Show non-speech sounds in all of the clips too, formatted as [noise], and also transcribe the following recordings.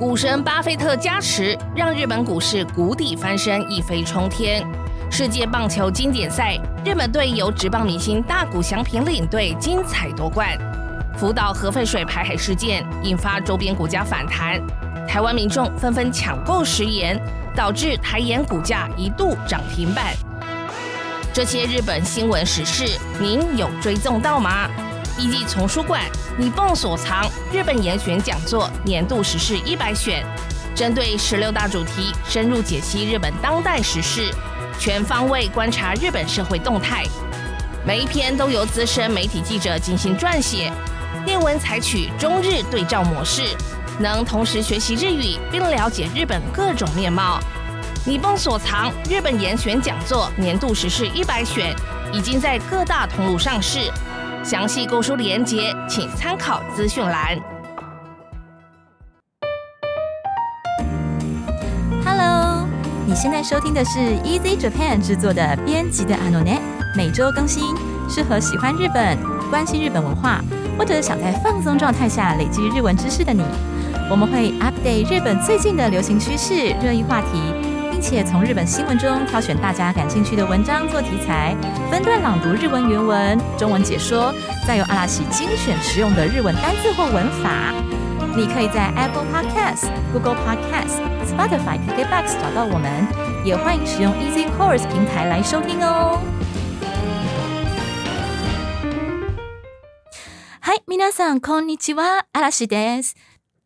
股神巴菲特加持，让日本股市谷底翻身，一飞冲天。世界棒球经典赛，日本队由职棒明星大谷翔平领队，精彩夺冠。福岛核废水排海事件引发周边股价反弹，台湾民众纷纷抢购食盐，导致台盐股价一度涨停板。这些日本新闻时事，您有追踪到吗？一季丛书馆，你蹦所藏日本严选讲座年度时事一百选，针对十六大主题，深入解析日本当代时事，全方位观察日本社会动态。每一篇都由资深媒体记者进行撰写，内文采取中日对照模式，能同时学习日语并了解日本各种面貌。你蹦所藏日本严选讲座年度时事一百选，已经在各大通路上市。详细购书链接，请参考资讯栏。Hello，你现在收听的是 Easy Japan 制作的编辑的 Anone，每周更新，适合喜欢日本、关心日本文化，或者想在放松状态下累积日文知识的你。我们会 update 日本最近的流行趋势、热议话题。并且从日本新闻中挑选大家感兴趣的文章做题材，分段朗读日文原文、中文解说，再用阿拉西精选实用的日文单字或文法。你可以在 Apple Podcast、Google Podcast、Spotify、KKBox 找到我们，也欢迎使用 Easy Course 平台来收听哦。嗨，皆さんこんにちは、阿拉西です。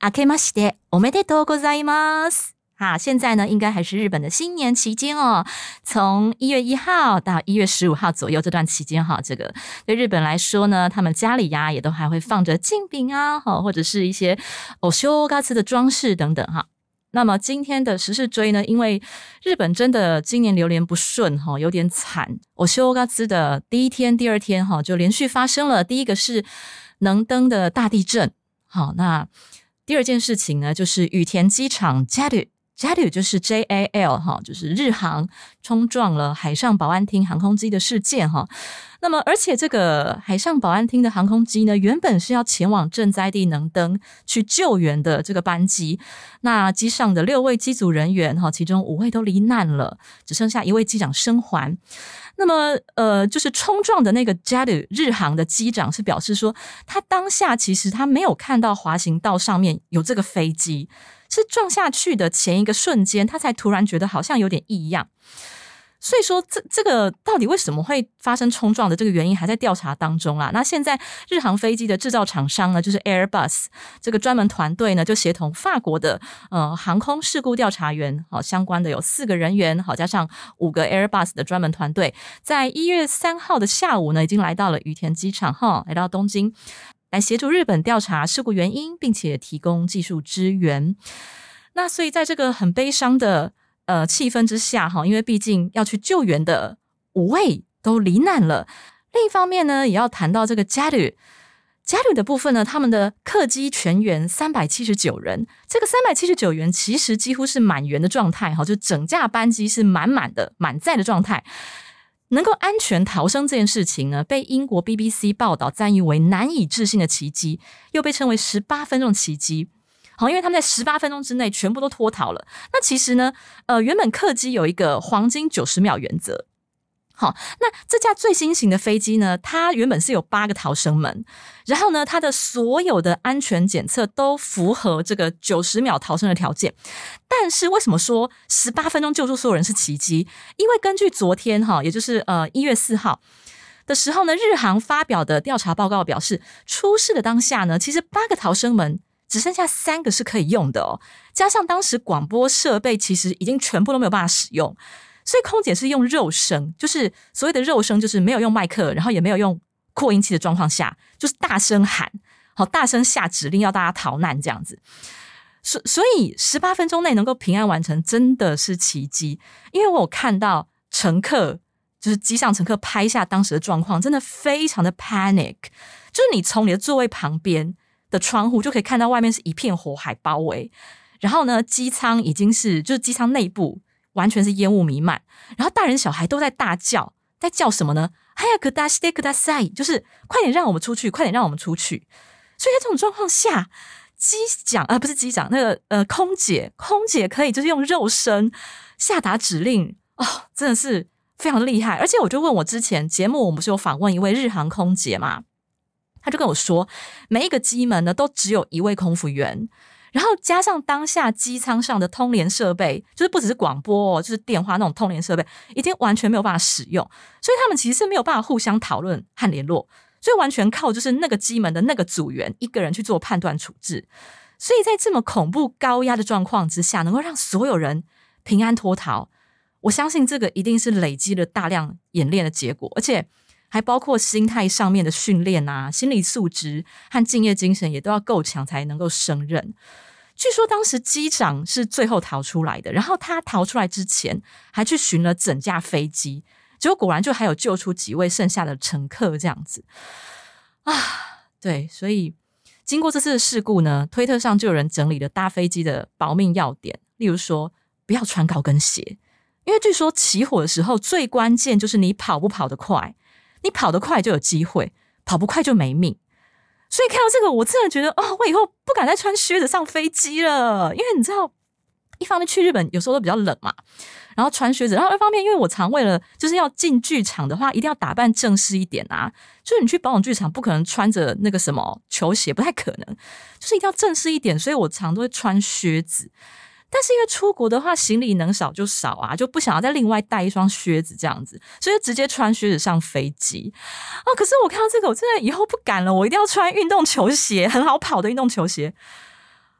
明けましておめでとうございます。啊，现在呢，应该还是日本的新年期间哦。从一月一号到一月十五号左右这段期间哈，这个对日本来说呢，他们家里呀也都还会放着镜饼啊，哈，或者是一些哦修嘎兹的装饰等等哈。那么今天的时事追呢，因为日本真的今年流年不顺哈，有点惨。我修嘎兹的第一天、第二天哈，就连续发生了。第一个是能登的大地震，好，那第二件事情呢，就是羽田机场 JAL。JAL 就是 J A L 哈，就是日航冲撞了海上保安厅航空机的事件哈。那么，而且这个海上保安厅的航空机呢，原本是要前往震灾地能登去救援的这个班机，那机上的六位机组人员哈，其中五位都罹难了，只剩下一位机长生还。那么，呃，就是冲撞的那个 JAL 日航的机长是表示说，他当下其实他没有看到滑行道上面有这个飞机。是撞下去的前一个瞬间，他才突然觉得好像有点异样。所以说，这这个到底为什么会发生冲撞的这个原因还在调查当中啊。那现在日航飞机的制造厂商呢，就是 Airbus 这个专门团队呢，就协同法国的呃航空事故调查员，好相关的有四个人员，好加上五个 Airbus 的专门团队，在一月三号的下午呢，已经来到了羽田机场哈，来到东京。来协助日本调查事故原因，并且提供技术支援。那所以在这个很悲伤的呃气氛之下，哈，因为毕竟要去救援的五位都罹难了。另一方面呢，也要谈到这个加旅加旅的部分呢，他们的客机全员三百七十九人，这个三百七十九人其实几乎是满员的状态，哈，就整架班机是满满的满载的状态。能够安全逃生这件事情呢，被英国 BBC 报道赞誉为难以置信的奇迹，又被称为十八分钟奇迹。好，因为他们在十八分钟之内全部都脱逃了。那其实呢，呃，原本客机有一个黄金九十秒原则。好，那这架最新型的飞机呢？它原本是有八个逃生门，然后呢，它的所有的安全检测都符合这个九十秒逃生的条件。但是为什么说十八分钟救助所有人是奇迹？因为根据昨天哈，也就是呃一月四号的时候呢，日航发表的调查报告表示，出事的当下呢，其实八个逃生门只剩下三个是可以用的哦，加上当时广播设备其实已经全部都没有办法使用。所以空姐是用肉声，就是所谓的肉声，就是没有用麦克，然后也没有用扩音器的状况下，就是大声喊，好大声下指令要大家逃难这样子。所所以十八分钟内能够平安完成，真的是奇迹。因为我有看到乘客，就是机上乘客拍下当时的状况，真的非常的 panic。就是你从你的座位旁边的窗户就可以看到外面是一片火海包围，然后呢，机舱已经是就是机舱内部。完全是烟雾弥漫，然后大人小孩都在大叫，在叫什么呢？哎呀，可大西可大塞，就是快点让我们出去，快点让我们出去。所以在这种状况下，机长呃不是机长，那个呃空姐，空姐可以就是用肉身下达指令哦，真的是非常厉害。而且我就问我之前节目，我们不是有访问一位日航空姐嘛，他就跟我说，每一个机门呢都只有一位空服员。然后加上当下机舱上的通联设备，就是不只是广播，就是电话那种通联设备，已经完全没有办法使用，所以他们其实是没有办法互相讨论和联络，所以完全靠就是那个机门的那个组员一个人去做判断处置。所以在这么恐怖高压的状况之下，能够让所有人平安脱逃，我相信这个一定是累积了大量演练的结果，而且还包括心态上面的训练啊，心理素质和敬业精神也都要够强才能够胜任。据说当时机长是最后逃出来的，然后他逃出来之前还去寻了整架飞机，结果果然就还有救出几位剩下的乘客这样子啊。对，所以经过这次的事故呢，推特上就有人整理了搭飞机的保命要点，例如说不要穿高跟鞋，因为据说起火的时候最关键就是你跑不跑得快，你跑得快就有机会，跑不快就没命。所以看到这个，我真的觉得哦，我以后不敢再穿靴子上飞机了。因为你知道，一方面去日本有时候都比较冷嘛，然后穿靴子；然后二方面，因为我常为了就是要进剧场的话，一定要打扮正式一点啊。就是你去保养剧场，不可能穿着那个什么球鞋，不太可能，就是一定要正式一点。所以我常都会穿靴子。但是因为出国的话，行李能少就少啊，就不想要再另外带一双靴子这样子，所以直接穿靴子上飞机啊。可是我看到这个，我真的以后不敢了，我一定要穿运动球鞋，很好跑的运动球鞋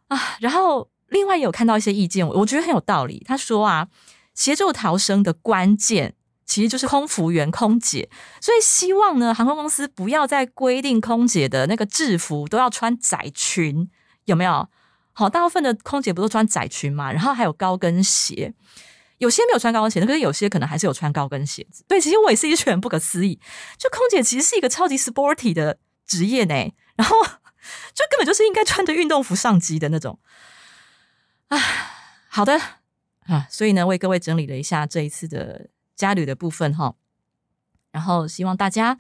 啊。然后另外也有看到一些意见，我觉得很有道理。他说啊，协助逃生的关键其实就是空服员、空姐，所以希望呢，航空公司不要再规定空姐的那个制服都要穿窄裙，有没有？好，大部分的空姐不都穿窄裙嘛？然后还有高跟鞋，有些没有穿高跟鞋，可是有些可能还是有穿高跟鞋子。对，其实我也是一觉得不可思议，就空姐其实是一个超级 sporty 的职业呢，然后就根本就是应该穿着运动服上机的那种。啊，好的啊，所以呢，为各位整理了一下这一次的家旅的部分哈，然后希望大家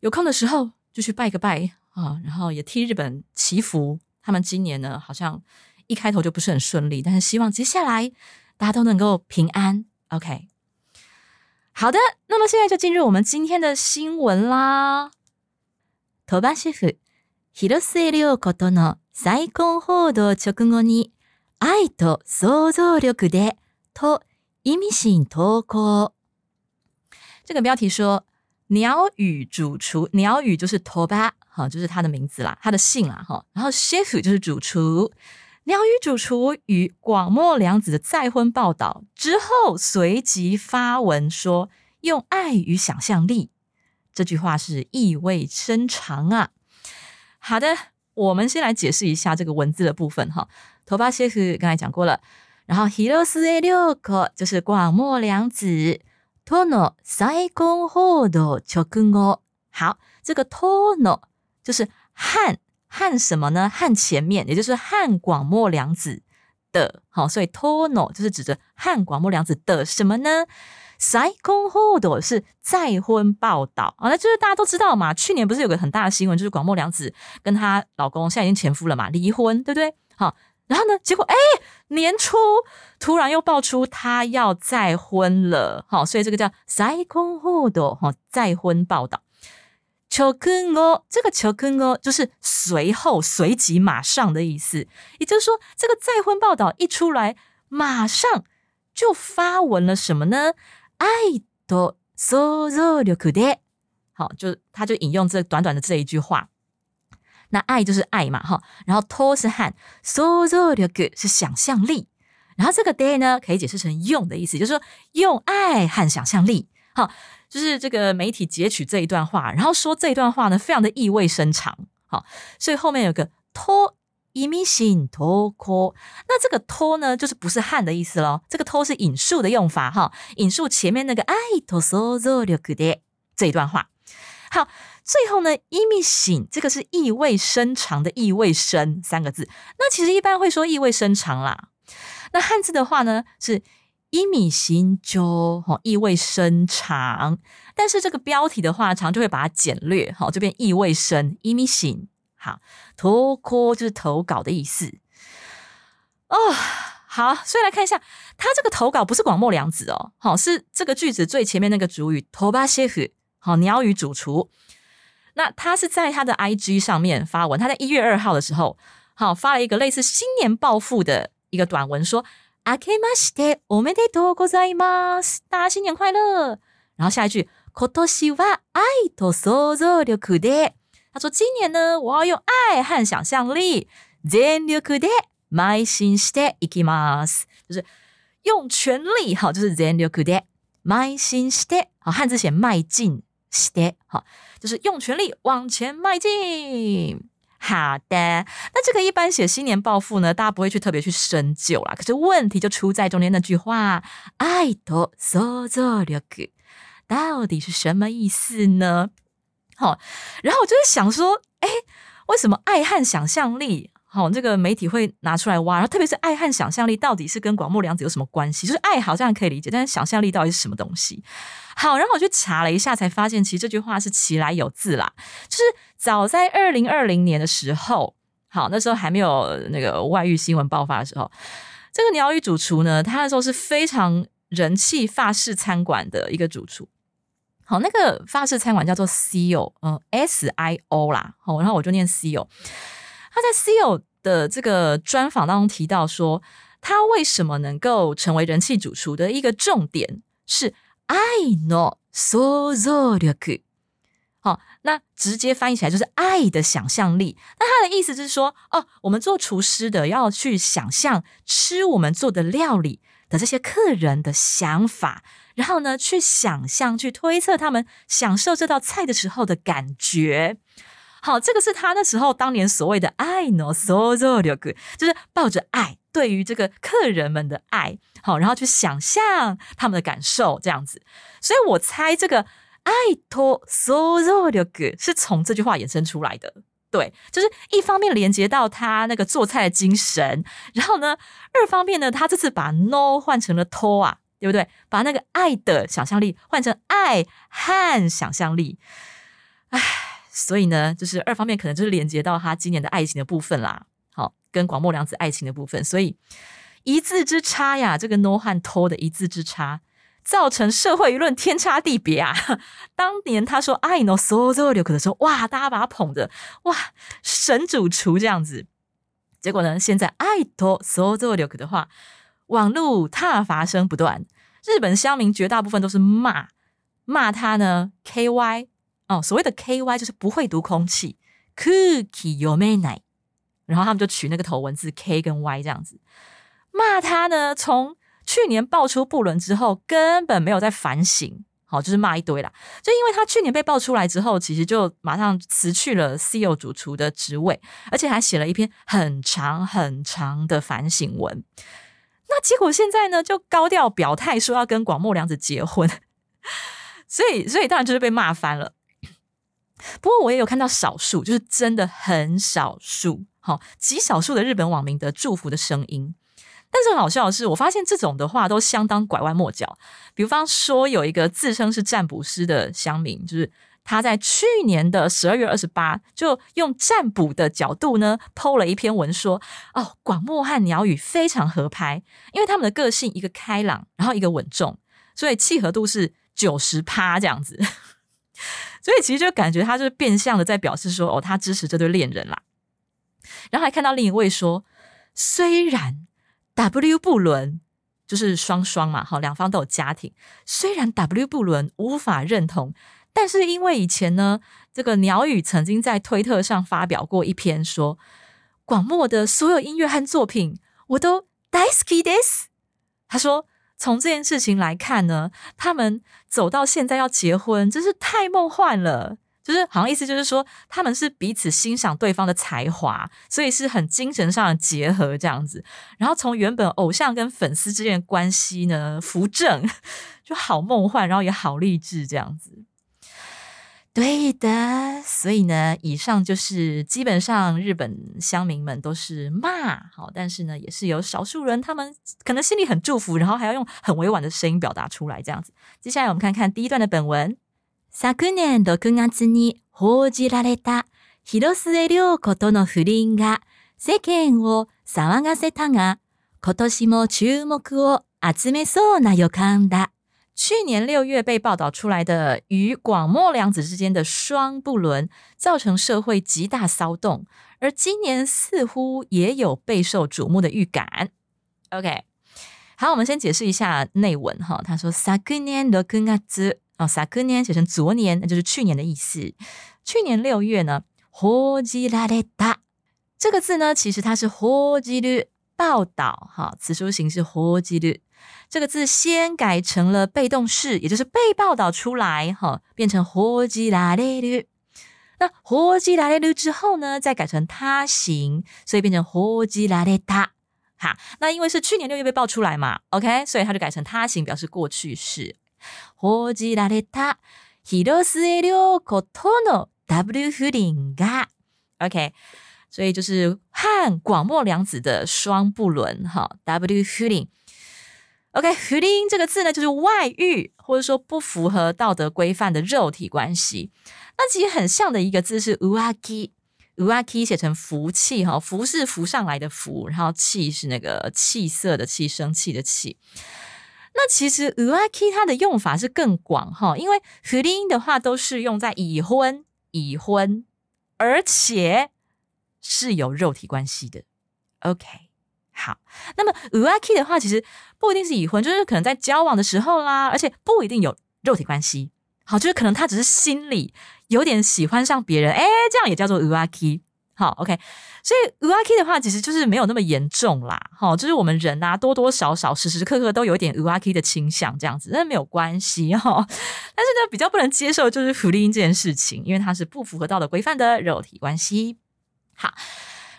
有空的时候就去拜个拜啊，然后也替日本祈福。他们今年呢，好像一开头就不是很顺利，但是希望接下来大家都能够平安。OK，好的，那么现在就进入我们今天的新闻啦。トバシェフ広末涼子との再婚報道直後に愛と想像力でと意味深投稿。这个标题说。鸟语主厨，鸟语就是托 哈，就是他的名字啦，他的姓啦，哈。然后 chef 就是主厨，鸟语主厨与广末凉子的再婚报道之后，随即发文说：“用爱与想象力。”这句话是意味深长啊。好的，我们先来解释一下这个文字的部分哈。头发 chef 刚才讲过了，然后 hiros e 六个就是广末凉子。托诺再婚报道直后，好，这个 tono 就是汉汉什么呢？汉前面，也就是汉广末凉子的，好，所以托诺就是指着汉广末凉子的什么呢？再婚报道是再婚报道啊，那就是大家都知道嘛。去年不是有个很大的新闻，就是广末凉子跟她老公现在已经前夫了嘛，离婚，对不对？好。然后呢？结果哎，年初突然又爆出她要再婚了，好，所以这个叫再婚后的哈再婚报道。求婚哦，这个求婚哦就是随后、随即、马上的意思。也就是说，这个再婚报道一出来，马上就发文了什么呢？爱的所有的苦的，好，就他就引用这短短的这一句话。那爱就是爱嘛，哈，然后托是汉，想像力是想象力，然后这个 day 呢可以解释成用的意思，就是说用爱和想象力，哈，就是这个媒体截取这一段话，然后说这一段话呢非常的意味深长，好，所以后面有个托意味深托科，那这个托呢就是不是汉的意思喽，这个托是引述的用法，哈，引述前面那个爱托想像力的这一段话，好。最后呢，意味醒这个是意味深长的意味深三个字。那其实一般会说意味深长啦。那汉字的话呢是一米行就哈意味深长，但是这个标题的话长就会把它简略哈这边意味深一米新好，投稿就是投稿的意思。哦，好，所以来看一下，他这个投稿不是广末凉子哦，好，是这个句子最前面那个主语 toba chef，好，鸟语主厨。那他是在他的 IG 上面发文，他在一月二号的时候，好发了一个类似新年报复的一个短文，说あけましておめでとうございます，大家新年快乐。然后下一句今年は愛と想像力で，他说今年呢，我要用爱和想象力全力で邁進していきます，就是用全力，好，就是全力で邁進して，好，汉字写迈进。して好，就是用全力往前迈进。好的，那这个一般写新年暴富呢，大家不会去特别去深究啦。可是问题就出在中间那句话“爱と想像力”，到底是什么意思呢？好，然后我就是想说，哎，为什么爱和想象力？好，这个媒体会拿出来挖，然后特别是爱和想象力到底是跟广末凉子有什么关系？就是爱好像可以理解，但是想象力到底是什么东西？好，然后我去查了一下，才发现其实这句话是其来有字啦。就是早在二零二零年的时候，好，那时候还没有那个外遇新闻爆发的时候，这个鸟语主厨呢，他那时候是非常人气法式餐馆的一个主厨。好，那个法式餐馆叫做 Cio，嗯，S I O 啦。好，然后我就念 Cio。他在 CEO 的这个专访当中提到说，他为什么能够成为人气主厨的一个重点是爱の想像力。好，那直接翻译起来就是爱的想象力。那他的意思就是说，哦，我们做厨师的要去想象吃我们做的料理的这些客人的想法，然后呢，去想象、去推测他们享受这道菜的时候的感觉。好，这个是他那时候当年所谓的爱呢，so so 就是抱着爱对于这个客人们的爱，好，然后去想象他们的感受这样子。所以我猜这个爱托 so so 是从这句话衍生出来的。对，就是一方面连接到他那个做菜的精神，然后呢，二方面呢，他这次把 no 换成了托啊，对不对？把那个爱的想象力换成爱和想象力，唉。所以呢，就是二方面可能就是连接到他今年的爱情的部分啦，好，跟广末凉子爱情的部分，所以一字之差呀，这个 no 和 to 的一字之差，造成社会舆论天差地别啊。[laughs] 当年他说爱 no so so 流可的时候，哇，大家把他捧的哇神主厨这样子，结果呢，现在爱 to so so 流可的话，网络挞伐声不断，日本乡民绝大部分都是骂骂他呢，ky。哦，所谓的 K Y 就是不会读空气，cookie 有没奶，然后他们就取那个头文字 K 跟 Y 这样子骂他呢。从去年爆出不伦之后，根本没有在反省，好就是骂一堆啦。就因为他去年被爆出来之后，其实就马上辞去了 CEO 主厨的职位，而且还写了一篇很长很长的反省文。那结果现在呢，就高调表态说要跟广末凉子结婚，[laughs] 所以所以当然就是被骂翻了。不过我也有看到少数，就是真的很少数，好极少数的日本网民的祝福的声音。但是很好笑的是，我发现这种的话都相当拐弯抹角。比方说，有一个自称是占卜师的乡民，就是他在去年的十二月二十八，就用占卜的角度呢，剖了一篇文说：哦，广末和鸟语非常合拍，因为他们的个性一个开朗，然后一个稳重，所以契合度是九十趴这样子。所以其实就感觉他就是变相的在表示说，哦，他支持这对恋人啦。然后还看到另一位说，虽然 W 不伦就是双双嘛，好，两方都有家庭，虽然 W 不伦无法认同，但是因为以前呢，这个鸟语曾经在推特上发表过一篇说，广末的所有音乐和作品我都 d i s k i this，他说。从这件事情来看呢，他们走到现在要结婚，真是太梦幻了。就是好像意思就是说，他们是彼此欣赏对方的才华，所以是很精神上的结合这样子。然后从原本偶像跟粉丝之间的关系呢，扶正 [laughs] 就好梦幻，然后也好励志这样子。对的，所以呢，以上就是基本上日本乡民们都是骂，好，但是呢，也是有少数人，他们可能心里很祝福，然后还要用很委婉的声音表达出来，这样子。接下来我们看看第一段的本文。昨年6月に報じられた 広末涼子との不倫が世間を騒がせたが、今年も注目を集めそうな予感だ。 去年六月被报道出来的与广末凉子之间的双不伦，造成社会极大骚动，而今年似乎也有备受瞩目的预感。OK，好，我们先解释一下内文哈。他说昨年六月哦，昨年写成昨年，那就是去年的意思。去年六月呢，報じられた这个字呢，其实它是報じる报道哈，词书形式報じる。 这个字先改成了被动式，也就是被报道出来，哈，变成火鸡拉列鲁。那火鸡拉列鲁之后呢，再改成他行，所以变成火鸡拉列他。哈，那因为是去年六月被爆出来嘛，OK，所以他就改成他行，表示过去式。火鸡拉列他，ヒロスエリオコトノ W 不倫が，OK，所以就是和广末凉子的双不伦，哈，W 不倫。 OK，不倫这个字呢，就是外遇或者说不符合道德规范的肉体关系。那其实很像的一个字是 uaki，uaki 写成福气哈，福是浮上来的福，然后气是那个气色的气，生气的气。那其实 uaki 它的用法是更广哈，因为不倫的话都是用在已婚、已婚，而且是有肉体关系的。OK。好，那么 uaki 的话，其实不一定是已婚，就是可能在交往的时候啦，而且不一定有肉体关系。好，就是可能他只是心里有点喜欢上别人，哎，这样也叫做 uaki。好，OK，所以 uaki 的话，其实就是没有那么严重啦。好，就是我们人啊，多多少少时时刻刻都有一点 uaki 的倾向，这样子，那没有关系哈。但是呢，比较不能接受就是福利音这件事情，因为它是不符合道德规范的肉体关系。好。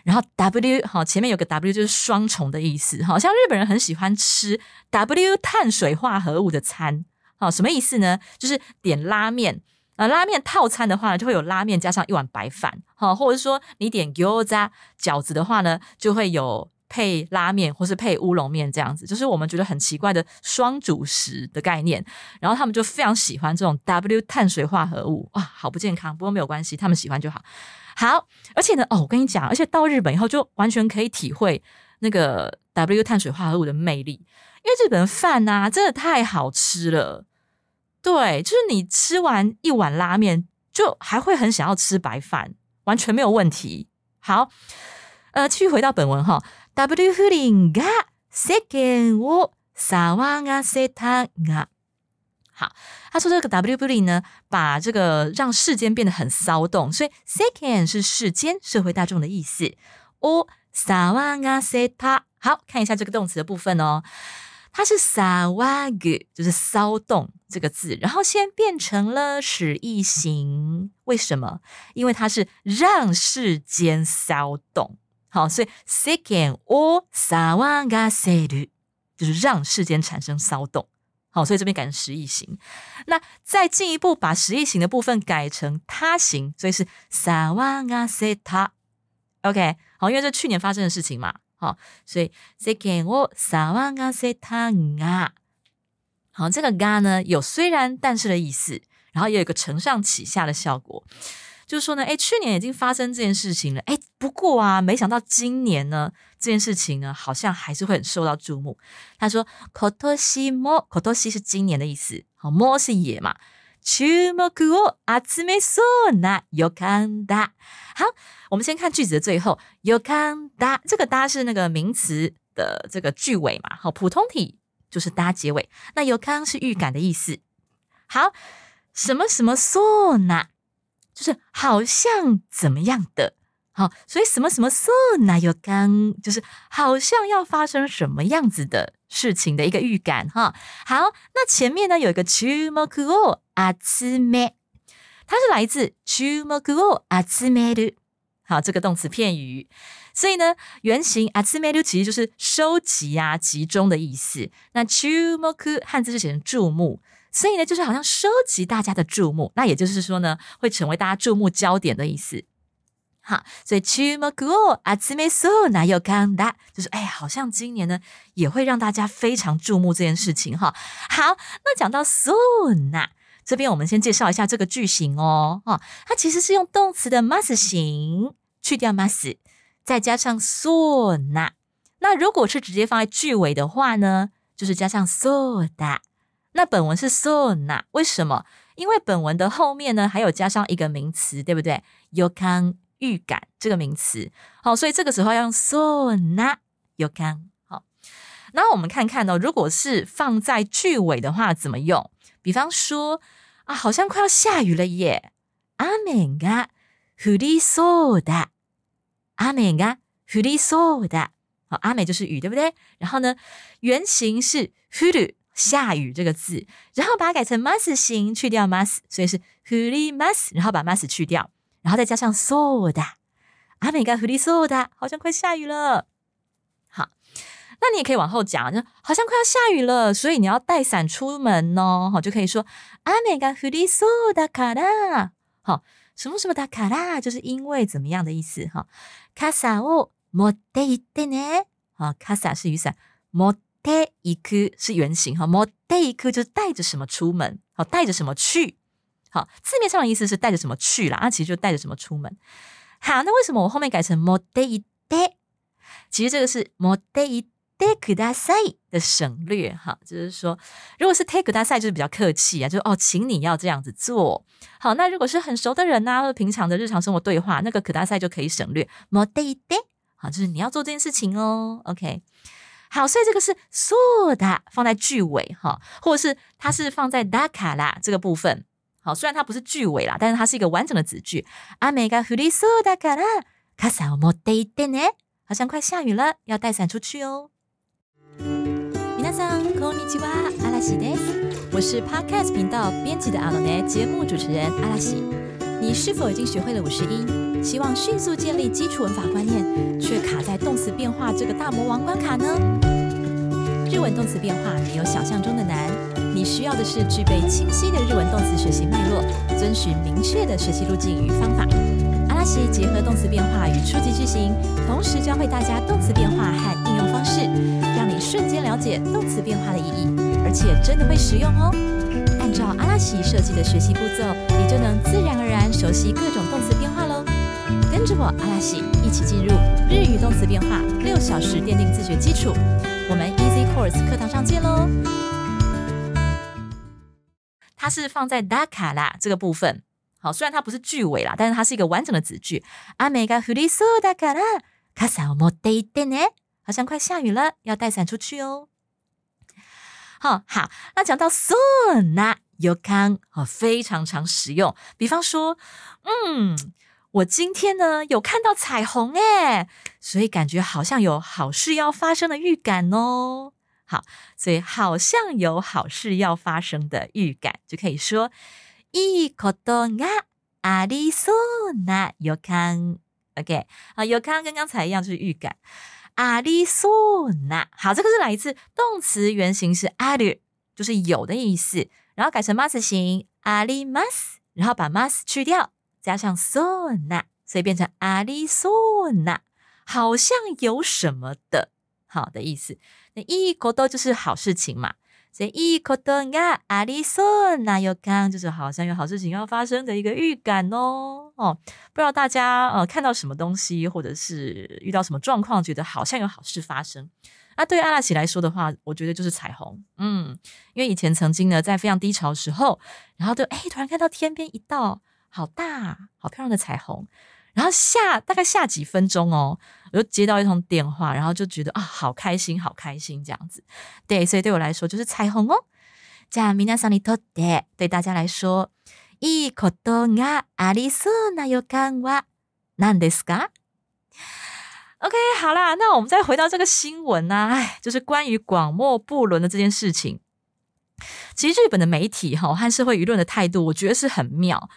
然后 W 好，前面有个 W 就是双重的意思，好像日本人很喜欢吃 W 碳水化合物的餐，好，什么意思呢？就是点拉面啊，拉面套餐的话呢，就会有拉面加上一碗白饭，好，或者说你点 gyoza 饺子的话呢，就会有配拉面或是配乌龙面这样子，就是我们觉得很奇怪的双主食的概念，然后他们就非常喜欢这种 W 碳水化合物，哇，好不健康，不过没有关系，他们喜欢就好。好，而且呢，哦，我跟你讲，而且到日本以后就完全可以体会那个 W 碳水化合物的魅力，因为日本饭呐真的太好吃了。对，就是你吃完一碗拉面，就还会很想要吃白饭，完全没有问题。好，呃，继续回到本文哈 ，W 不倫が世間を騒がせたが。好，他说这个 W 不灵呢，把这个让世间变得很骚动，所以 second 是世间社会大众的意思。哦，萨瓦嘎塞塔，好看一下这个动词的部分哦，它是萨瓦格，就是骚动这个字，然后先变成了使役型。为什么？因为它是让世间骚动。 好，所以 second 哦，萨瓦嘎塞鲁，就是让世间产生骚动。好，所以这边改成实义型。那再进一步把实义型的部分改成他型，所以是萨瓦阿塞他。OK，好，因为这去年发生的事情嘛。好，所以世間を萨瓦阿塞他啊。好，这个嘎呢有虽然但是的意思，然后也有一个承上启下的效果。就是说呢，哎，去年已经发生这件事情了，哎，不过啊，没想到今年呢，这件事情呢，好像还是会很受到注目。他说，kotoshi mo，kotoshi 是今年的意思，好，mo 是也嘛，注目を集めそうな予感だ。好，我们先看句子的最后，予感だ，这个だ是那个名词的这个句尾嘛，好，普通体就是だ结尾，那予感是预感的意思。好，什么什么そうな。 就是好像怎么样的，好，所以什么什么 so 那有刚，就是好像要发生什么样子的事情的一个预感哈。好，那前面呢有一个 chumoku atsume，它是来自 chumoku atsume 的，好，这个动词片语，所以呢原型 atsume 其实就是收集啊、集中的意思。那 chumoku 汉字是写成注目。所以呢，就是好像收集大家的注目，那也就是说呢，会成为大家注目焦点的意思。好，所以注目を集めそうな予感だ，就是哎，好像今年呢也会让大家非常注目这件事情哈。好，那讲到そうな， 这边我们先介绍一下这个句型哦，哈，它其实是用动词的 must 型去掉 must，再加上 so 那。那如果是直接放在句尾的话呢，就是加上 so 的。 那本文是 so 那，为什么？因为本文的后面呢还有加上一个名词，对不对？You can 预感这个名词，好，所以这个时候要用 so 那 you can 好。那我们看看呢，如果是放在句尾的话怎么用？比方说啊，好像快要下雨了耶。雨が降りそうだ。雨が降りそうだ。好，阿美就是雨，对不对？然后呢，原型是降る 下雨这个字，然后把它改成 must 型，去掉 must，所以是降り must，然后把 must 去掉，然后再加上そうだ。阿美が降りそうだ，好像快下雨了。好。那你也可以往后讲，就好像快要下雨了，所以你要带伞出门哦。好，就可以说雨が降りそうだから。好，什么什么だから，就是因为怎么样的意思？哈，傘を持って行ってね。好，傘是雨伞，持っ て行く是原型。哈，持って行く就是带着什么出门。好，带着什么去？好，字面上的意思是带着什么去啦，那其实就带着什么出门。好，那为什么我后面改成持って行って？其实这个是持って行って。take 大赛的省略哈，就是说，如果是 take 大赛，就是比较客气啊，就是哦，请你要这样子做。好，那如果是很熟的人呐，或者平常的日常生活对话，那个可大赛就可以省略。more day day，好，就是你要做这件事情哦。OK， 好，所以这个是 so da 放在句尾哈，或者是它是放在 da 卡啦这个部分。好，虽然它不是句尾啦，但是它是一个完整的子句。阿美が降りそうだから傘を持って行ってね。好像快下雨了，要带伞出去哦。皆さんこんにちは，阿拉西です。我是 Podcast 频道编辑的阿罗内节目主持人阿拉西。你是否已经学会了五十音？希望迅速建立基础文法观念，却卡在 动词变化这个大魔王关卡呢？日文动词变化没有想象中的难，你需要的是具备清晰的日文动词学习脉络，遵循明确的学习路径与方法。阿拉西结合动词变化与初级句型，同时教会大家动词变化和应用方式。让你瞬间了解动词变化的意义，而且真的会实用哦。按照阿拉西设计的学习步骤，你就能自然而然熟悉各种动词。跟着我阿拉西一起进入日语动词变化六小时奠定自学基础。我们 Easy Course 课堂上见喽。它是放在 da 卡啦这个部分。好，虽然它不是句尾啦，但是它是一个完整的子句。阿美が降りそうだから傘を持って行ってね。好像快下雨了，要带伞出去哦。好好，那讲到 soon，那 you can 哦，非常常使用。比方说，嗯， 我今天呢有看到彩虹诶，所以感觉好像有好事要发生的预感哦。好，所以好像有好事要发生的预感，就可以说いいことがありそうな予感。OK，好，予感跟刚才一样，就是预感。阿里索那，好，这个是来自动词原形是阿里，就是有的意思，然后改成 mas 型阿里 mas，然后把 mas 去掉， 加上索那，所以变成阿里索那，好像有什么的好的意思。那一口多就是好事情嘛。所以一口多啊，阿里索那有刚就是好像有好事情要发生的一个预感哦哦，不知道大家呃看到什么东西，或者是遇到什么状况，觉得好像有好事发生。那对阿拉奇来说的话，我觉得就是彩虹，嗯，因为以前曾经呢在非常低潮的时候，然后就哎突然看到天边一道好大好漂亮的彩虹。然后下大概下几分钟哦，我就接到一通电话，然后就觉得啊，好开心，好开心这样子。对，所以对我来说就是彩虹哦。じゃあ皆さんにとって对大家来说，いいことがありそうな予感は何ですか？OK，好啦，那我们再回到这个新闻呢，哎，就是关于广末不伦的这件事情。其实日本的媒体哈和社会舆论的态度，我觉得是很妙。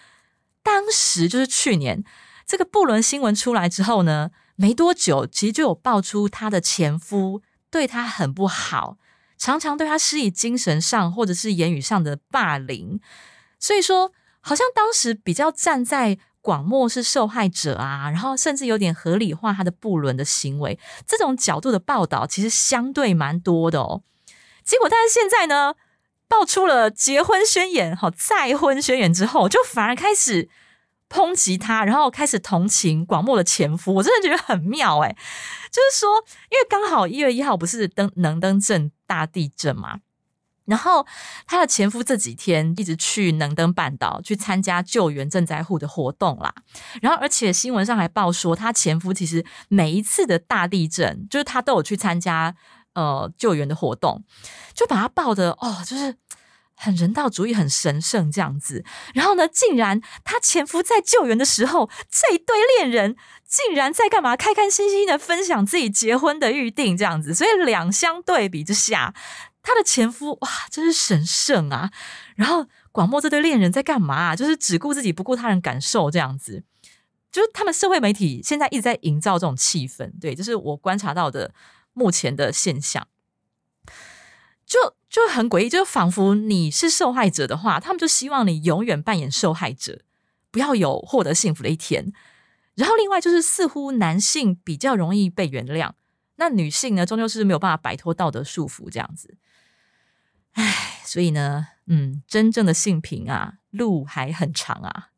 当时就是去年。这个布伦新闻出来之后呢，没多久，其实就有爆出她的前夫对她很不好，常常对她施以精神上或者是言语上的霸凌。所以说，好像当时比较站在广末是受害者啊，然后甚至有点合理化他的布伦的行为，这种角度的报道其实相对蛮多的哦。结果，但是现在呢，爆出了结婚宣言，好再婚宣言之后，就反而开始抨击他，然后开始同情广末的前夫。我真的觉得很妙哎，[laughs] 就是说，因为刚好一月一号不是登能登镇大地震嘛。然后，她的前夫这几天一直去能登半岛去参加救援赈灾户的活动啦。然后，而且新闻上还报说，她前夫其实每一次的大地震，就是他都有去参加呃救援的活动，就把他抱的哦，就是很人道主义、很神圣这样子。然后呢，竟然她前夫在救援的时候，这一对恋人竟然在干嘛？开开心心的分享自己结婚的预定这样子。所以两相对比之下。她的前夫哇，真是神圣啊！然后广末这对恋人在干嘛？就是只顾自己不顾他人感受这样子。就是他们社会媒体现在一直在营造这种气氛，对，就是我观察到的目前的现象。就就很诡异，就仿佛你是受害者的话，他们就希望你永远扮演受害者，不要有获得幸福的一天。然后另外就是，似乎男性比较容易被原谅，那女性呢，终究是没有办法摆脱道德束缚这样子。唉，所以呢，嗯，真正的性平啊，路还很长啊。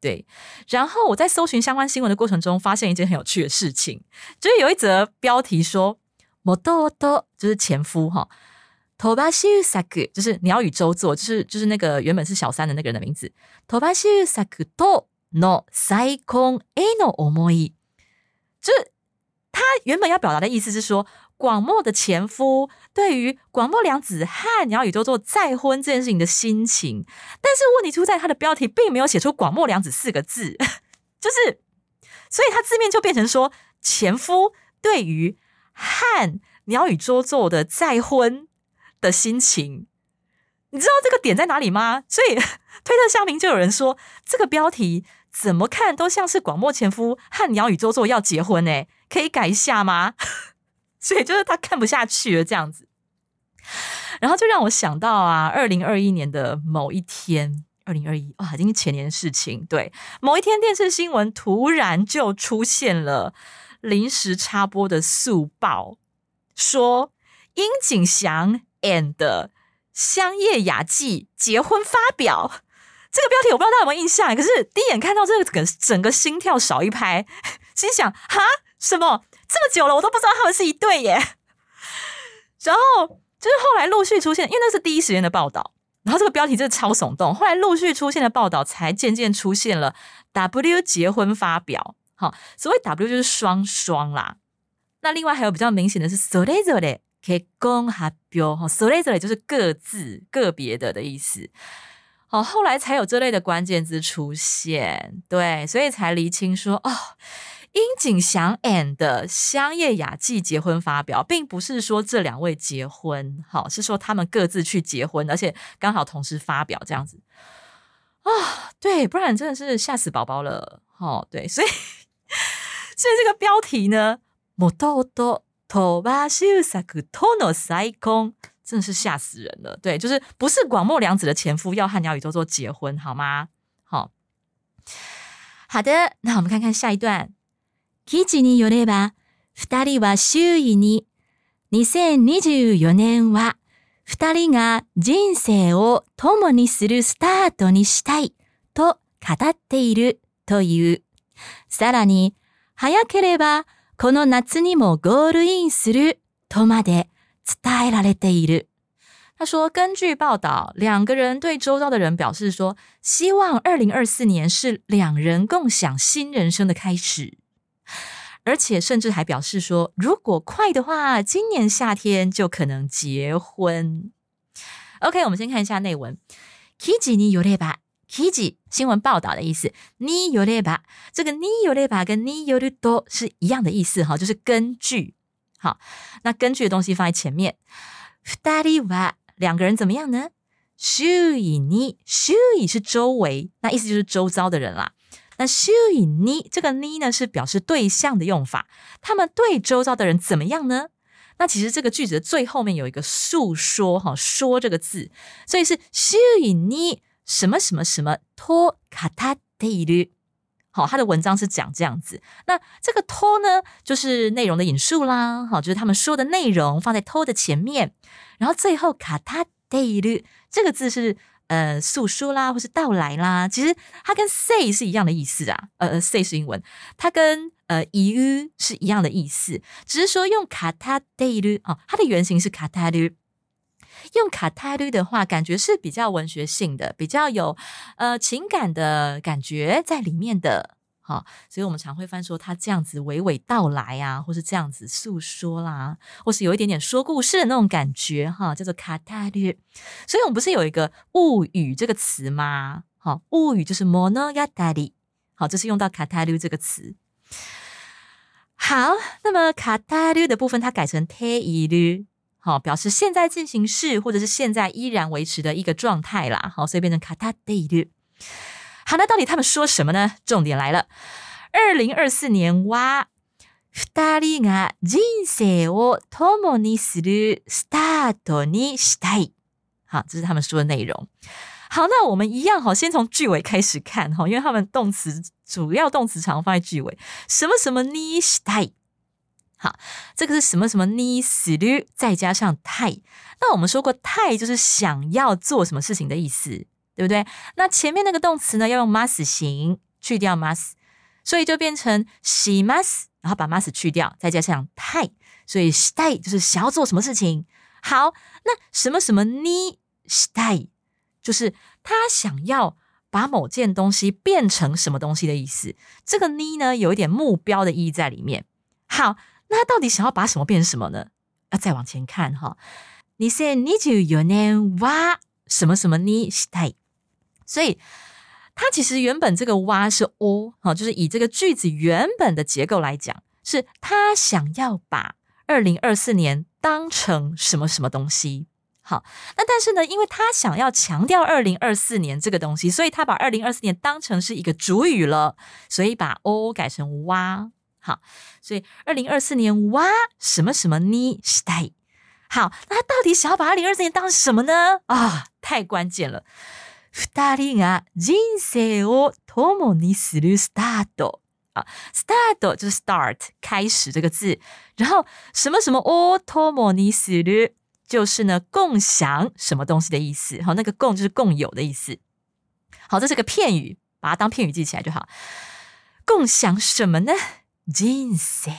对，然后我在搜寻相关新闻的过程中，发现一件很有趣的事情，就是有一则标题说“摩多多”，就是前夫哈，“托巴西乌萨克”，就是鸟语周作，就是就是那个原本是小三的那个人的名字，“托巴西乌萨克多诺再婚诶诺欧莫伊”，就是他原本要表达的意思是说。广末的前夫对于广末凉子和鸟语周作再婚这件事情的心情，但是问题出在他的标题并没有写出广末凉子四个字，[laughs] 就是，所以他字面就变成说前夫对于和鸟语周作的再婚的心情，你知道这个点在哪里吗？所以推特上面就有人说，这个标题怎么看都像是广末前夫和鸟语周作要结婚呢？可以改一下吗？[laughs] 所以就是他看不下去了这样子，然后就让我想到啊，二零二一年的某一天，二零二一哇，已经是前年的事情。对，某一天电视新闻突然就出现了临时插播的速报，说殷景祥 and 香叶雅纪结婚发表。这个标题我不知道大家有没有印象，可是第一眼看到这个，整整个心跳少一拍，[laughs] 心想哈什么？这么久了，我都不知道他们是一对耶。[laughs] 然后就是后来陆续出现，因为那是第一时间的报道，然后这个标题真的超耸动。后来陆续出现的报道，才渐渐出现了 W 结婚发表。好，所谓 W 就是双双啦。那另外还有比较明显的是 so l e z o l 可以公哈表哈 so l e z o l 就是各自个别的的意思。好，后来才有这类的关键字出现，对，所以才厘清说哦。殷景祥 and 香叶雅纪结婚发表，并不是说这两位结婚，好是说他们各自去结婚，而且刚好同时发表这样子啊，对，不然真的是吓死宝宝了，哦，对，所以所以这个标题呢，摩多多托巴修萨克托诺塞空，真的是吓死人了，对，就是不是广末凉子的前夫要和鸟宇宙做結婚，好吗？好，好的，那我们看看下一段。記事によれば、二人は周囲に、2024年は、二人が人生を共にするスタートにしたいと語っているという。さらに、 早ければこの夏にもゴールインするとまで伝えられている。他说：“根据报道，两个人对周遭的人表示说，希望二零二四年是两人共享新人生的开始。”而且甚至还表示说，如果快的话，今年夏天就可能结婚。OK，我们先看一下内文。Kiji ni yoreba，Kiji 新闻报道的意思。ni yoreba 这个 ni yoreba 跟 ni yorudo 是一样的意思哈，就是根据。好，那根据的东西放在前面。Fudari wa 两个人怎么样呢？Shui ni shui 是周围，那意思就是周遭的人啦。那 shui ni 这个 ni 呢是表示对象的用法，他们对周遭的人怎么样呢？那其实这个句子的最后面有一个诉说哈，说这个字，所以是 shui ni 什么什么什么托卡塔德鲁，好，他的文章是讲这样子。那这个托呢，就是内容的引述啦，好，就是他们说的内容放在托的前面，然后最后卡塔 day る这个字是呃诉说啦，或是到来啦。其实它跟 say 是一样的意思啊。呃，say 是英文，它跟呃 you 是一样的意思，只是说用卡塔 day る哦，它的原型是卡塔る。 用卡塔鲁的话，感觉是比较文学性的，比较有呃情感的感觉在里面的，好，所以我们常会翻说他这样子娓娓道来啊，或是这样子诉说啦，或是有一点点说故事的那种感觉，哈，叫做卡塔鲁。所以我们不是有一个物语这个词吗？好，物语就是 monogatari，好，这是用到卡塔鲁这个词。好，那么卡塔鲁的部分，它改成 te iru。好，表示现在进行式或者是现在依然维持的一个状态啦。好，所以变成卡塔デイ好，那到底他们说什么呢？重点来了，二零二四年哇，二人が人生を共にするスタートにしたい。好，这是他们说的内容。好，那我们一样哈，先从句尾开始看哈，因为他们动词主要动词常放在句尾，什么什么にしたい。 好，这个是什么什么呢？死率再加上太，那我们说过太就是想要做什么事情的意思，对不对？那前面那个动词呢，要用 must 型去掉 must，所以就变成 she must，然后把 must 去掉，再加上太，所以 stay 就是想要做什么事情。好，那什么什么呢？stay 就是他想要把某件东西变成什么东西的意思。这个呢呢，有一点目标的意义在里面。好。那他到底想要把什么变成什么呢？要再往前看哈。你是你就有念哇什么什么呢？した所以它其实原本这个哇是 o 哈，就是以这个句子原本的结构来讲，是他想要把二零二四年当成什么什么东西。好，那但是呢，因为他想要强调二零二四年这个东西，所以他把二零二四年当成是一个主语了，所以把 o 改成哇。好，所以二零二四年哇什么什么呢？时代好，那他到底想要把二零二四年当什么呢？啊，太关键了。二人が人生を共にするスタート啊，start 就是 start 开始这个字，然后什么什么を共にする就是呢共享什么东西的意思。好，那个共就是共有的意思。好，这是个片语，把它当片语记起来就好。共享什么呢？ 人生，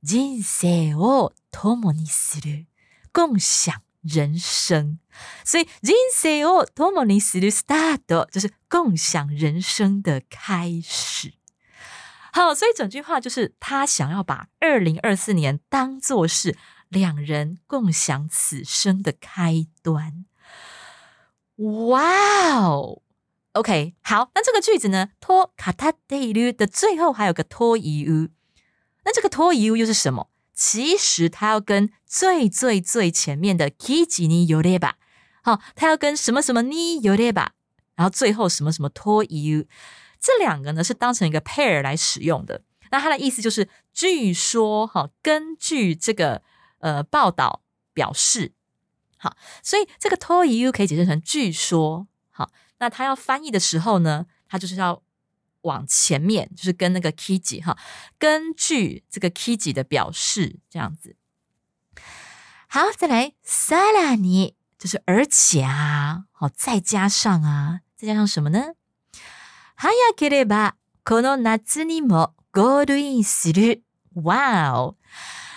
人生を共にする，共享人生。所以，人生を共にする start 就是共享人生的开始。好，所以整句话就是他想要把二零二四年当做是两人共享此生的开端。哇哦 ！OK，好，那这个句子呢？托卡塔德鲁的最后还有个托伊乌，那这个托伊乌又是什么？其实它要跟最最最前面的 kiji ni yoreba，好，它要跟什么什么 ni yoreba，然后最后什么什么托伊乌，这两个呢是当成一个 pair 来使用的。那它的意思就是，据说哈，根据这个呃报道表示，好，所以这个托伊乌可以解释成据说，好。那他要翻译的时候呢，他就是要往前面，就是跟那个 kiji 哈，根据这个 kiji 的表示这样子。好，再来さらに就是而且啊，好再加上啊，再加上什么呢？早ければこの夏にもゴールインする。哇哦！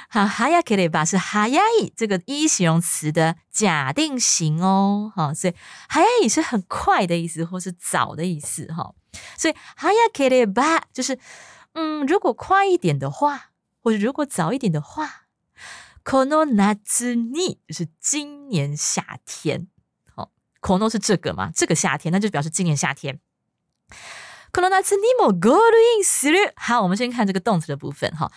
好，早ければ是早い这个一形容词的假定型哦，哈，所以早い是很快的意思，或是早的意思，哈，所以早ければ就是，嗯，如果快一点的话，或者如果早一点的话，この夏に就是今年夏天，好，この是这个嘛，这个夏天，那就表示今年夏天。この夏にもゴールインする。好，我们先看这个动词的部分，哈。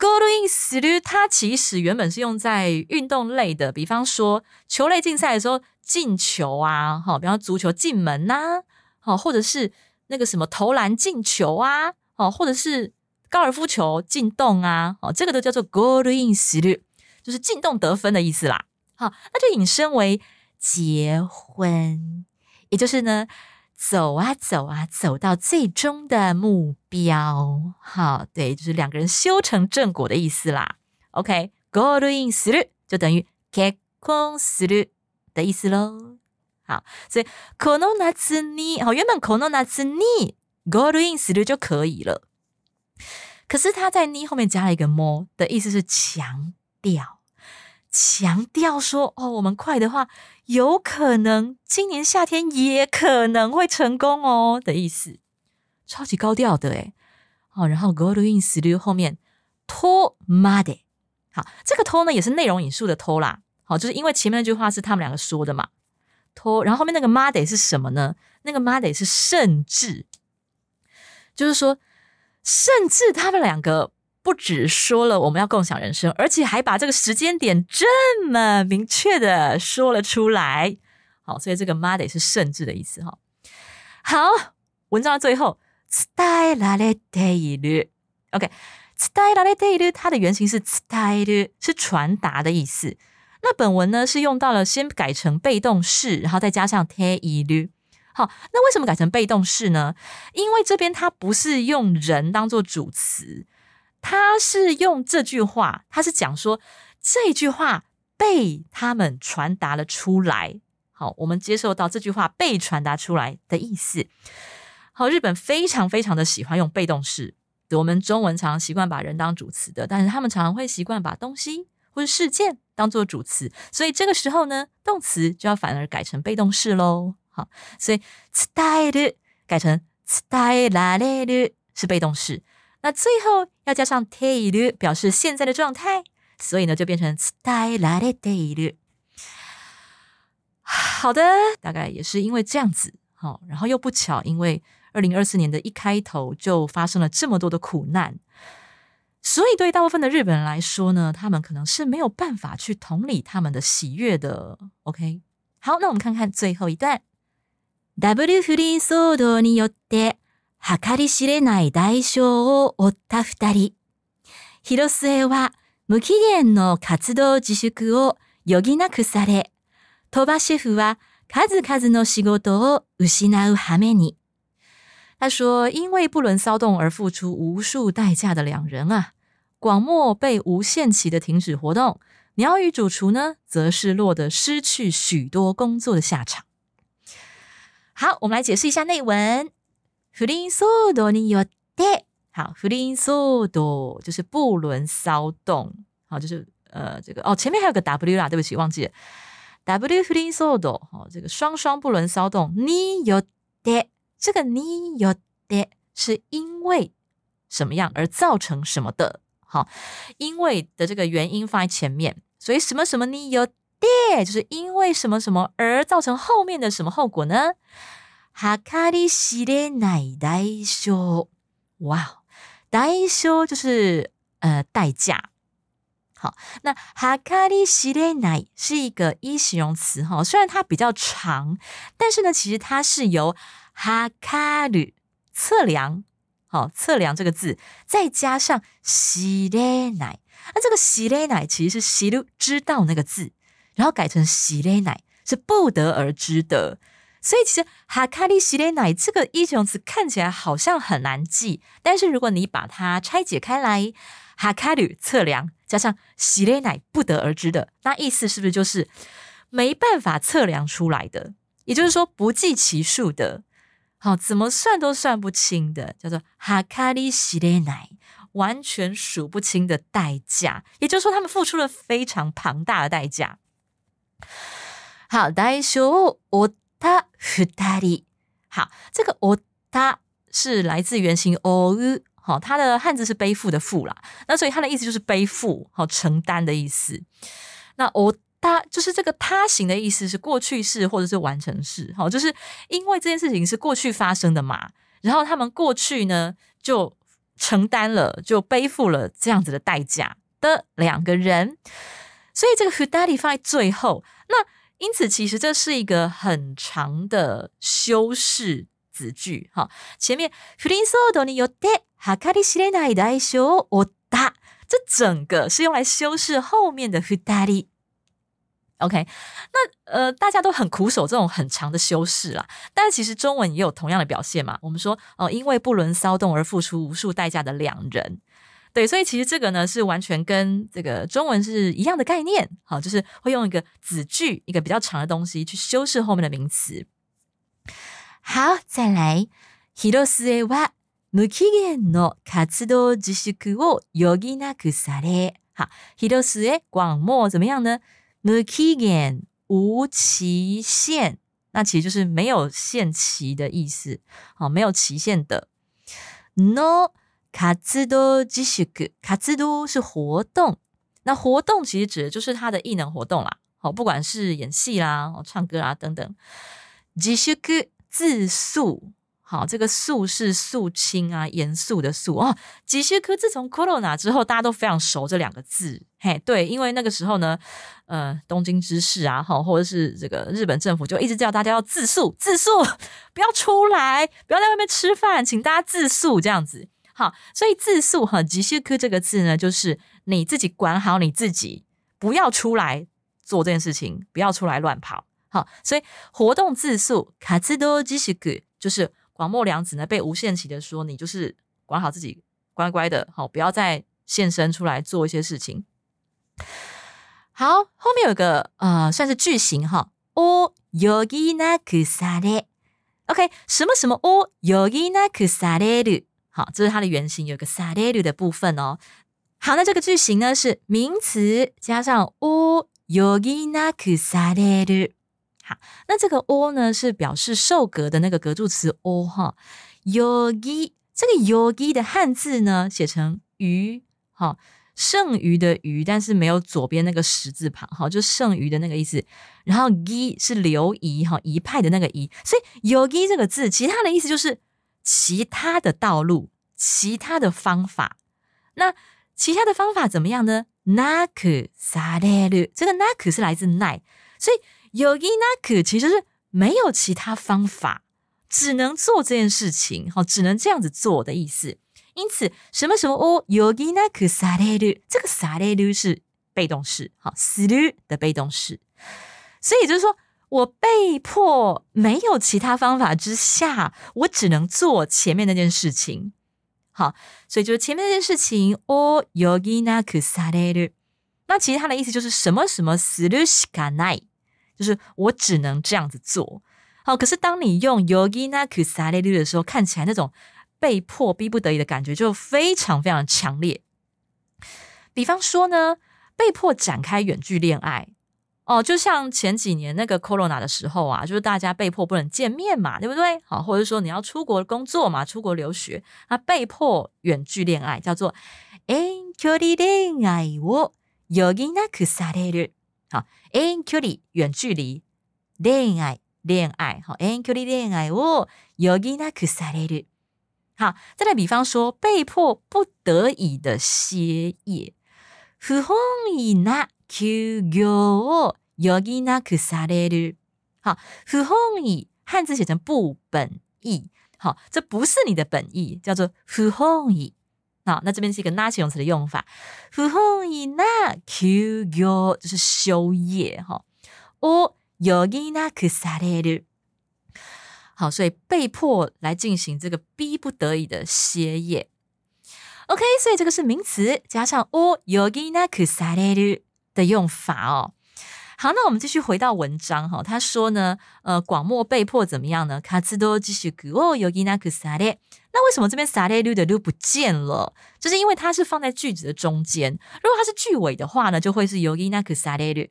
Goal in through，它其实原本是用在运动类的，比方说球类竞赛的时候进球啊，哈，比方足球进门呐，好，或者是那个什么投篮进球啊，哦，或者是高尔夫球进洞啊，哦，这个都叫做 goal in through，就是进洞得分的意思啦。好，那就引申为结婚，也就是呢。走啊走啊，走到最终的目标。好，对，就是两个人修成正果的意思啦。OK，ゴールインする就等于結婚する。 的意思喽。好，所以この夏に好，原本この夏に go in する就可以了。可是他在に后面加了一个 more 的意思是强调， 强调说哦，我们快的话，有可能今年夏天也可能会成功哦的意思，超级高调的诶好，然后 go in する后面とまで，好，这个と呢也是内容引述的と啦，好，就是因为前面那句话是他们两个说的嘛。托，然后后面那个 made 是什么呢？那个 made 是甚至，就是说，甚至他们两个 不只说了我们要共享人生，而且还把这个时间点这么明确的说了出来。好，所以这个 made 是甚至的意思哈。好，文章的最后，style le detail，OK，style le detail，它的原型是 style，是传达的意思。那本文呢是用到了先改成被动式，然后再加上 te ilu。好，那为什么改成被动式呢？因为这边它不是用人当做主词，他是用这句话，他是讲说这句话被他们传达了出来。好，我们接受到这句话被传达出来的意思。好，日本非常非常的喜欢用被动式，我们中文常习惯把人当主词的，但是他们常常会习惯把东西或者事件。当做主词，所以这个时候呢，动词就要反而改成被动式喽。好，所以 style 改成 style 是被动式，那最后要加上 tail 表示现在的状态，所以呢就变成 style tail。好的，大概也是因为这样子，好，然后又不巧，因为二零二四年的一开头就发生了这么多的苦难。所以，对大部分的日本人来说呢，他们可能是没有办法去同理他们的喜悦的。OK，好，那我们看看最后一段。W 不倫騒動によって 計り知れない代償を負った二人。広末は無期限の活動自粛を余儀なくされ、鳥羽シェフは数々の仕事を失う羽目に。他说：“因为不伦骚动而付出无数代价的两人啊，广末被无限期的停止活动，鸟语主厨呢，则是落得失去许多工作的下场。”好，我们来解释一下内文。 不倫騒動によって，好，不倫騒動就是不伦骚动，好，就是呃，这个哦，前面还有个 W 啦，对不起，忘记了。W 不倫騒動，好，这个双双不伦骚动，你有的。这个你有的是因为什么样而造成什么的？好，因为的这个原因放在前面，所以什么什么你有的就是因为什么什么而造成后面的什么后果呢？ 哈卡里西列奈代修，哇，代修就是呃代价。好，那哈卡里西列奈是一个一形容词哈，虽然它比较长，但是呢，其实它是由哈卡鲁测量，好测量这个字，再加上西列奶，那这个西列奶其实是西鲁知道那个字，然后改成西列奶是不得而知的，所以其实哈卡利西列奶这个一形容词看起来好像很难记，但是如果你把它拆解开来，哈卡鲁测量加上西列奶不得而知的，那意思是不是就是没办法测量出来的？也就是说不计其数的。好，怎么算都算不清的，叫做哈卡利西列奶，完全数不清的代价。也就是说，他们付出了非常庞大的代价。好，代修我他ふたり。好，这个我他是来自原型おう，好，它的汉字是背负的负啦，那所以它的意思就是背负，好承担的意思。那我。他就是这个他行的意思是过去式或者是完成式，好，就是因为这件事情是过去发生的嘛，然后他们过去呢就承担了，就背负了这样子的代价的两个人，所以这个 hudali 放在最后，那 因此其实这是一个很长的修饰子句，哈，前面 furinsodo ni yote hakari shirenai daisho oda，这整个是用来修饰后面的 hudali。OK，那呃，大家都很苦守这种很长的修饰啦。但其实中文也有同样的表现嘛。我们说哦，因为不伦骚动而付出无数代价的两人，对，所以其实这个呢是完全跟这个中文是一样的概念，好，就是会用一个子句，一个比较长的东西去修饰后面的名词。好，再来，広末は無期限の活動自粛を余儀なくされ。好，広末广末怎么样呢？無期限无期限，那其实就是没有限期的意思，好，没有期限的。 卡兹多吉西克，卡兹多是活动，那活动其实指的就是他的艺能活动啦，好，不管是演戏啦、唱歌啦等等。吉西克自诉，好，这个诉是肃清啊，严肃的肃哦。自粛自从 Corona 之后，大家都非常熟这两个字，嘿，对，因为那个时候呢，呃，东京知事啊，哈，或者是这个日本政府就一直叫大家要自诉，自诉，不要出来，不要在外面吃饭，请大家自诉这样子。好，所以自述哈，吉西科这个字呢，就是你自己管好你自己，不要出来做这件事情，不要出来乱跑。好，所以活动自述卡兹多吉西科就是广末凉子呢被无限期的说，你就是管好自己，乖乖的，好，不要再现身出来做一些事情。好，后面有个呃，算是句型哈，およぎなくされ，OK，什么什么およぎなくされる。 好，这是它的原型，有个される的部分哦。好，那这个句型呢是名词加上をよぎなくされる。好，那这个を呢是表示受格的那个格助词を哈。よぎ这个よぎ的汉字呢写成余，哈，剩余的余，但是没有左边那个十字旁，哈，就剩余的那个意思。然后ぎ是流移，哈，一派的那个移，所以よぎ这个字，其他的意思就是。 其他的道路，其他的方法，那其他的方法怎么样呢？那可萨列鲁，这个那可是来自奈，所以有一那可其实是没有其他方法，只能做这件事情，好，只能这样子做的意思。因此，什么什么哦，有一那可萨列鲁，这个萨列鲁是被动式，好，死鲁的被动式，所以就是说。我被迫没有其他方法之下，我只能做前面那件事情。好，所以就是前面那件事情。哦，yogina kusare 那其实它的意思就是什么什么 sushka 奈就是我只能这样子做。好，可是当你用 yogina kusare 的时候，看起来那种被迫、逼不得已的感觉就非常非常强烈。比方说呢，被迫展开远距恋爱。哦，就像前几年那个 corona 的时候啊，就是大家被迫不能见面嘛，对不对？好，或者说你要出国工作嘛，出国留学，那被迫远距恋爱叫做遠距離恋愛を余儀なくされる。好，遠距離远距离恋愛恋愛，好，遠距離恋愛を余儀なくされる。好，再来比方说被迫不得已的歇业，不本意な休業を 여기나그사례를好，不本意汉字写成不本意，好，这不是你的本意，叫做不本意。好，那这边是一个那形容词的用法，不本意那休业就是休业哈。我여기나그사례를好，所以被迫来进行这个逼不得已的歇业。OK，所以这个是名词加上我여기나그사례를的用法哦。 好，那我们继续回到文章哈。他说呢，呃，广末被迫怎么样呢？卡兹多继续哦，有伊那克萨列。那为什么这边萨列鲁的鲁不见了？就是因为它是放在句子的中间。如果它是句尾的话呢，就会是有伊那克萨列鲁。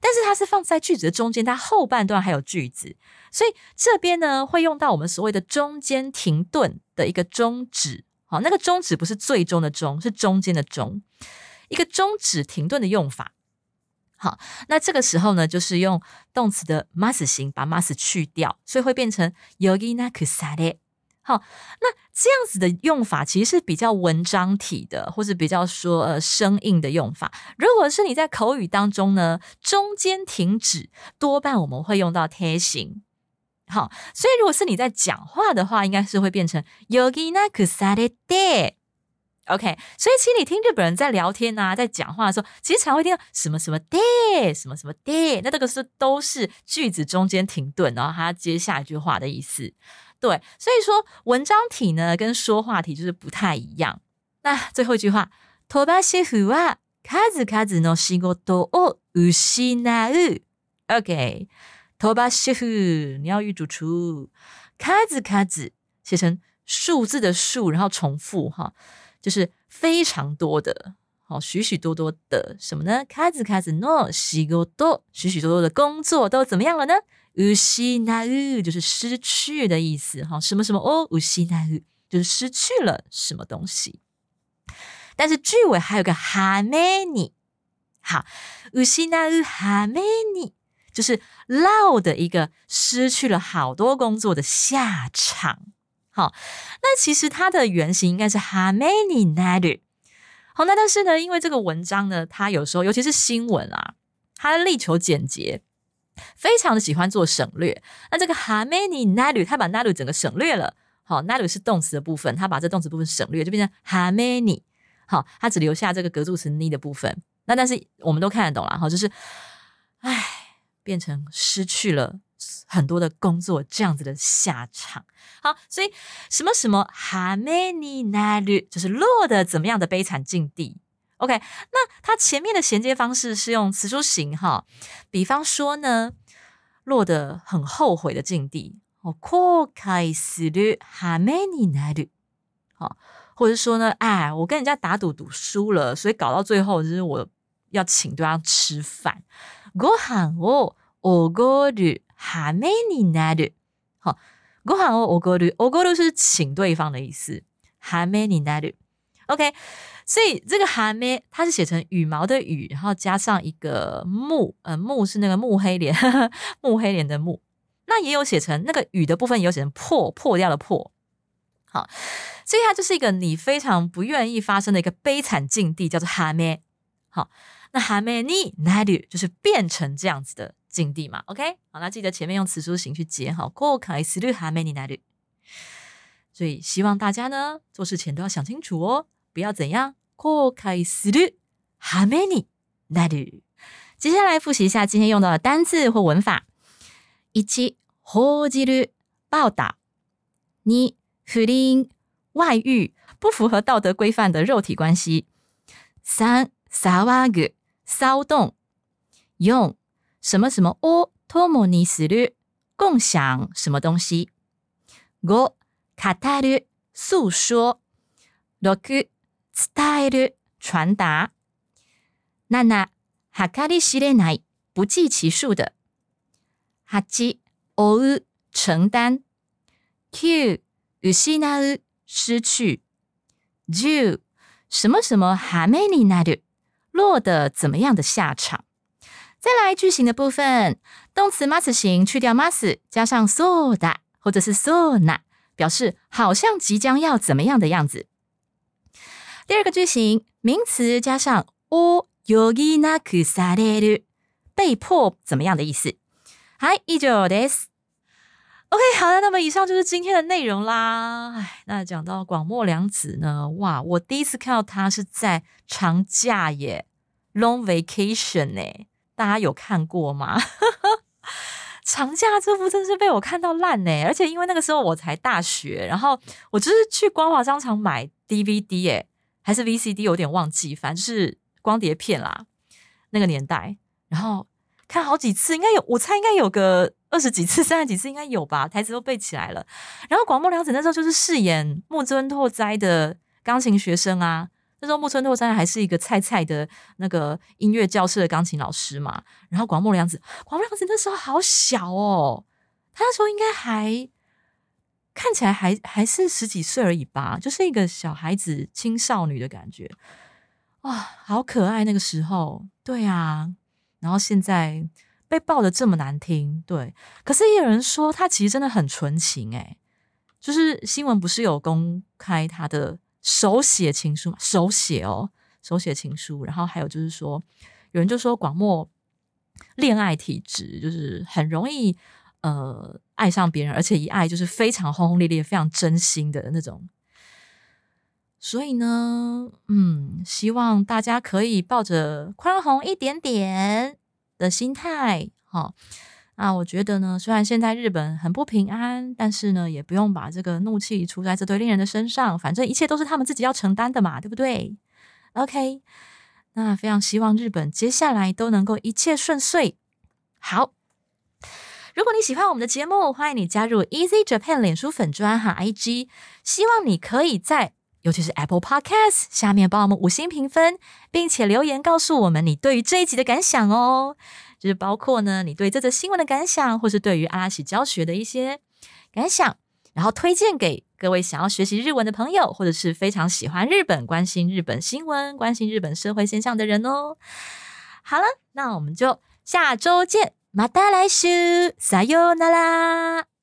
但是它是放在句子的中间，它后半段还有句子，所以这边呢会用到我们所谓的中间停顿的一个终止。好，那个终止不是最终的终，是中间的终，一个终止停顿的用法。好，那这个时候呢，就是用动词的 mas 型把 mas 去掉，所以会变成 yogina kusare。好，那这样子的用法其实是比较文章体的，或者比较说呃生硬的用法。如果是你在口语当中呢，中间停止，多半我们会用到 te 型。好，所以如果是你在讲话的话，应该是会变成 yogina kusare de。OK，所以其实你听日本人在聊天啊，在讲话的时候，其实常会听到什么什么的，什么什么的，那这个是都是句子中间停顿，然后他接下一句话的意思。对，所以说文章体呢跟说话体就是不太一样。 那最后一句话，飛ばし夫は数々の仕事を失う。OK，飛ばし夫，你要语主厨，数々写成数字的数，然后重复哈， 就是非常多的，好许许多多的什么呢？数々の仕事，许许多多的工作都怎么样了呢？失う就是失去的意思哈，什么什么哦，失う就是失去了什么东西。但是句尾还有个哈梅尼，好，失う哈梅尼就是落的一个失去了好多工作的下场。 好，那其实它的原型应该是哈梅尼なる。好，那但是呢，因为这个文章呢，它有时候尤其是新闻啊，它力求简洁。非常的喜欢做省略，那这个 how many nalu，他把 nalu 整个省略了。好，nalu 是动词的部分，他把这动词部分省略，就变成 how many。好，他只留下这个格助词 ni 的部分。那但是我们都看得懂了，哈，就是，唉，变成失去了很多的工作这样子的下场。好，所以什么什么 how many nalu 就是落的怎么样的悲惨境地。OK，那它前面的衔接方式是用词书形哈，比方说呢，落得很后悔的境地，哦，後悔する羽目になる，好，或者说呢，哎，我跟人家打赌赌输了，所以搞到最后就是我要请对方吃饭，ご飯をおごる 羽目になる，好，ご飯をおごる，おごる是请对方的意思，羽目になる，OK。所以这个哈咩，它是写成羽毛的羽，然后加上一个木，呃，木是那个木黑莲，[laughs] 木黑莲的木。那也有写成那个羽的部分，也有写成破破掉的破。好，所以它就是一个你非常不愿意发生的一个悲惨境地，叫做哈咩。好，那哈咩你哪里就是变成这样子的 境地嘛？OK，好，那记得前面用词书形去接好，过开始率哈咩你哪里？所以希望大家呢做事前都要想清楚哦。不要怎样，後悔するはめになる。接下来复习一下今天用到的单字或文法：一、報じる报道；二、不倫外遇，不符合道德规范的肉体关系；三、騒ぐ骚动；四、 什么什么を共にする共享什么东西；五、語る诉说；六。伝える传达。七、計り知れない、不计其数的。八、負う、承担。九、失う、失去。十、什么什么はめになる、落得怎么样的下场。 再来句型的部分，动词 must 型去掉 must，加上そうだ或者是そうな，表示好像即将要怎么样的样子。第二个句型，名词加上を余儀なくされる，被迫怎么样的意思？はい、以上です。OK，好的，那么以上就是今天的内容啦。哎，那讲到广末凉子呢，哇，我第一次看到他是在长假耶，Long Vacation 呢， 大家有看过吗？[laughs] 长假这部真是被我看到烂呢，而且因为那个时候我才大学，然后我就是去光华商场买 DVD 耶。还是 VCD 有点忘记，反正就是光碟片啦，那个年代，然后看好几次，应该有，我猜应该有个二十几次、三十几次应该有吧，台词都背起来了。然后广末凉子那时候就是饰演木村拓哉的钢琴学生啊，那时候木村拓哉还是一个菜菜的那个音乐教室的钢琴老师嘛。然后广末凉子，广末凉子那时候好小哦，他那时候应该还。看起来还还是十几岁而已吧，就是一个小孩子、青少女的感觉，哇，好可爱那个时候，对啊，然后现在被爆的这么难听，对，可是也有人说他其实真的很纯情，诶就是新闻不是有公开他的手写情书手写哦，手写情书，然后还有就是说，有人就说广末恋爱体质，就是很容易。呃，爱上别人，而且一爱就是非常轰轰烈烈、非常真心的那种。所以呢，嗯，希望大家可以抱着宽宏一点点的心态，哈，啊，我觉得呢，虽然现在日本很不平安，但是呢，也不用把这个怒气出在这对恋人的身上，反正一切都是他们自己要承担的嘛，对不对？OK，那非常希望日本接下来都能够一切顺遂。好，如果你喜欢我们的节目，欢迎你加入 Easy Japan 脸书粉专哈 IG，希望你可以在尤其是 Apple Podcast 下面帮我们五星评分，并且留言告诉我们你对于这一集的感想哦。就是包括呢，你对这则新闻的感想，或是对于阿拉起教学的一些感想，然后推荐给各位想要学习日文的朋友，或者是非常喜欢日本、关心日本新闻、关心日本社会现象的人哦。好了，那我们就下周见，また来修，撒哟那拉。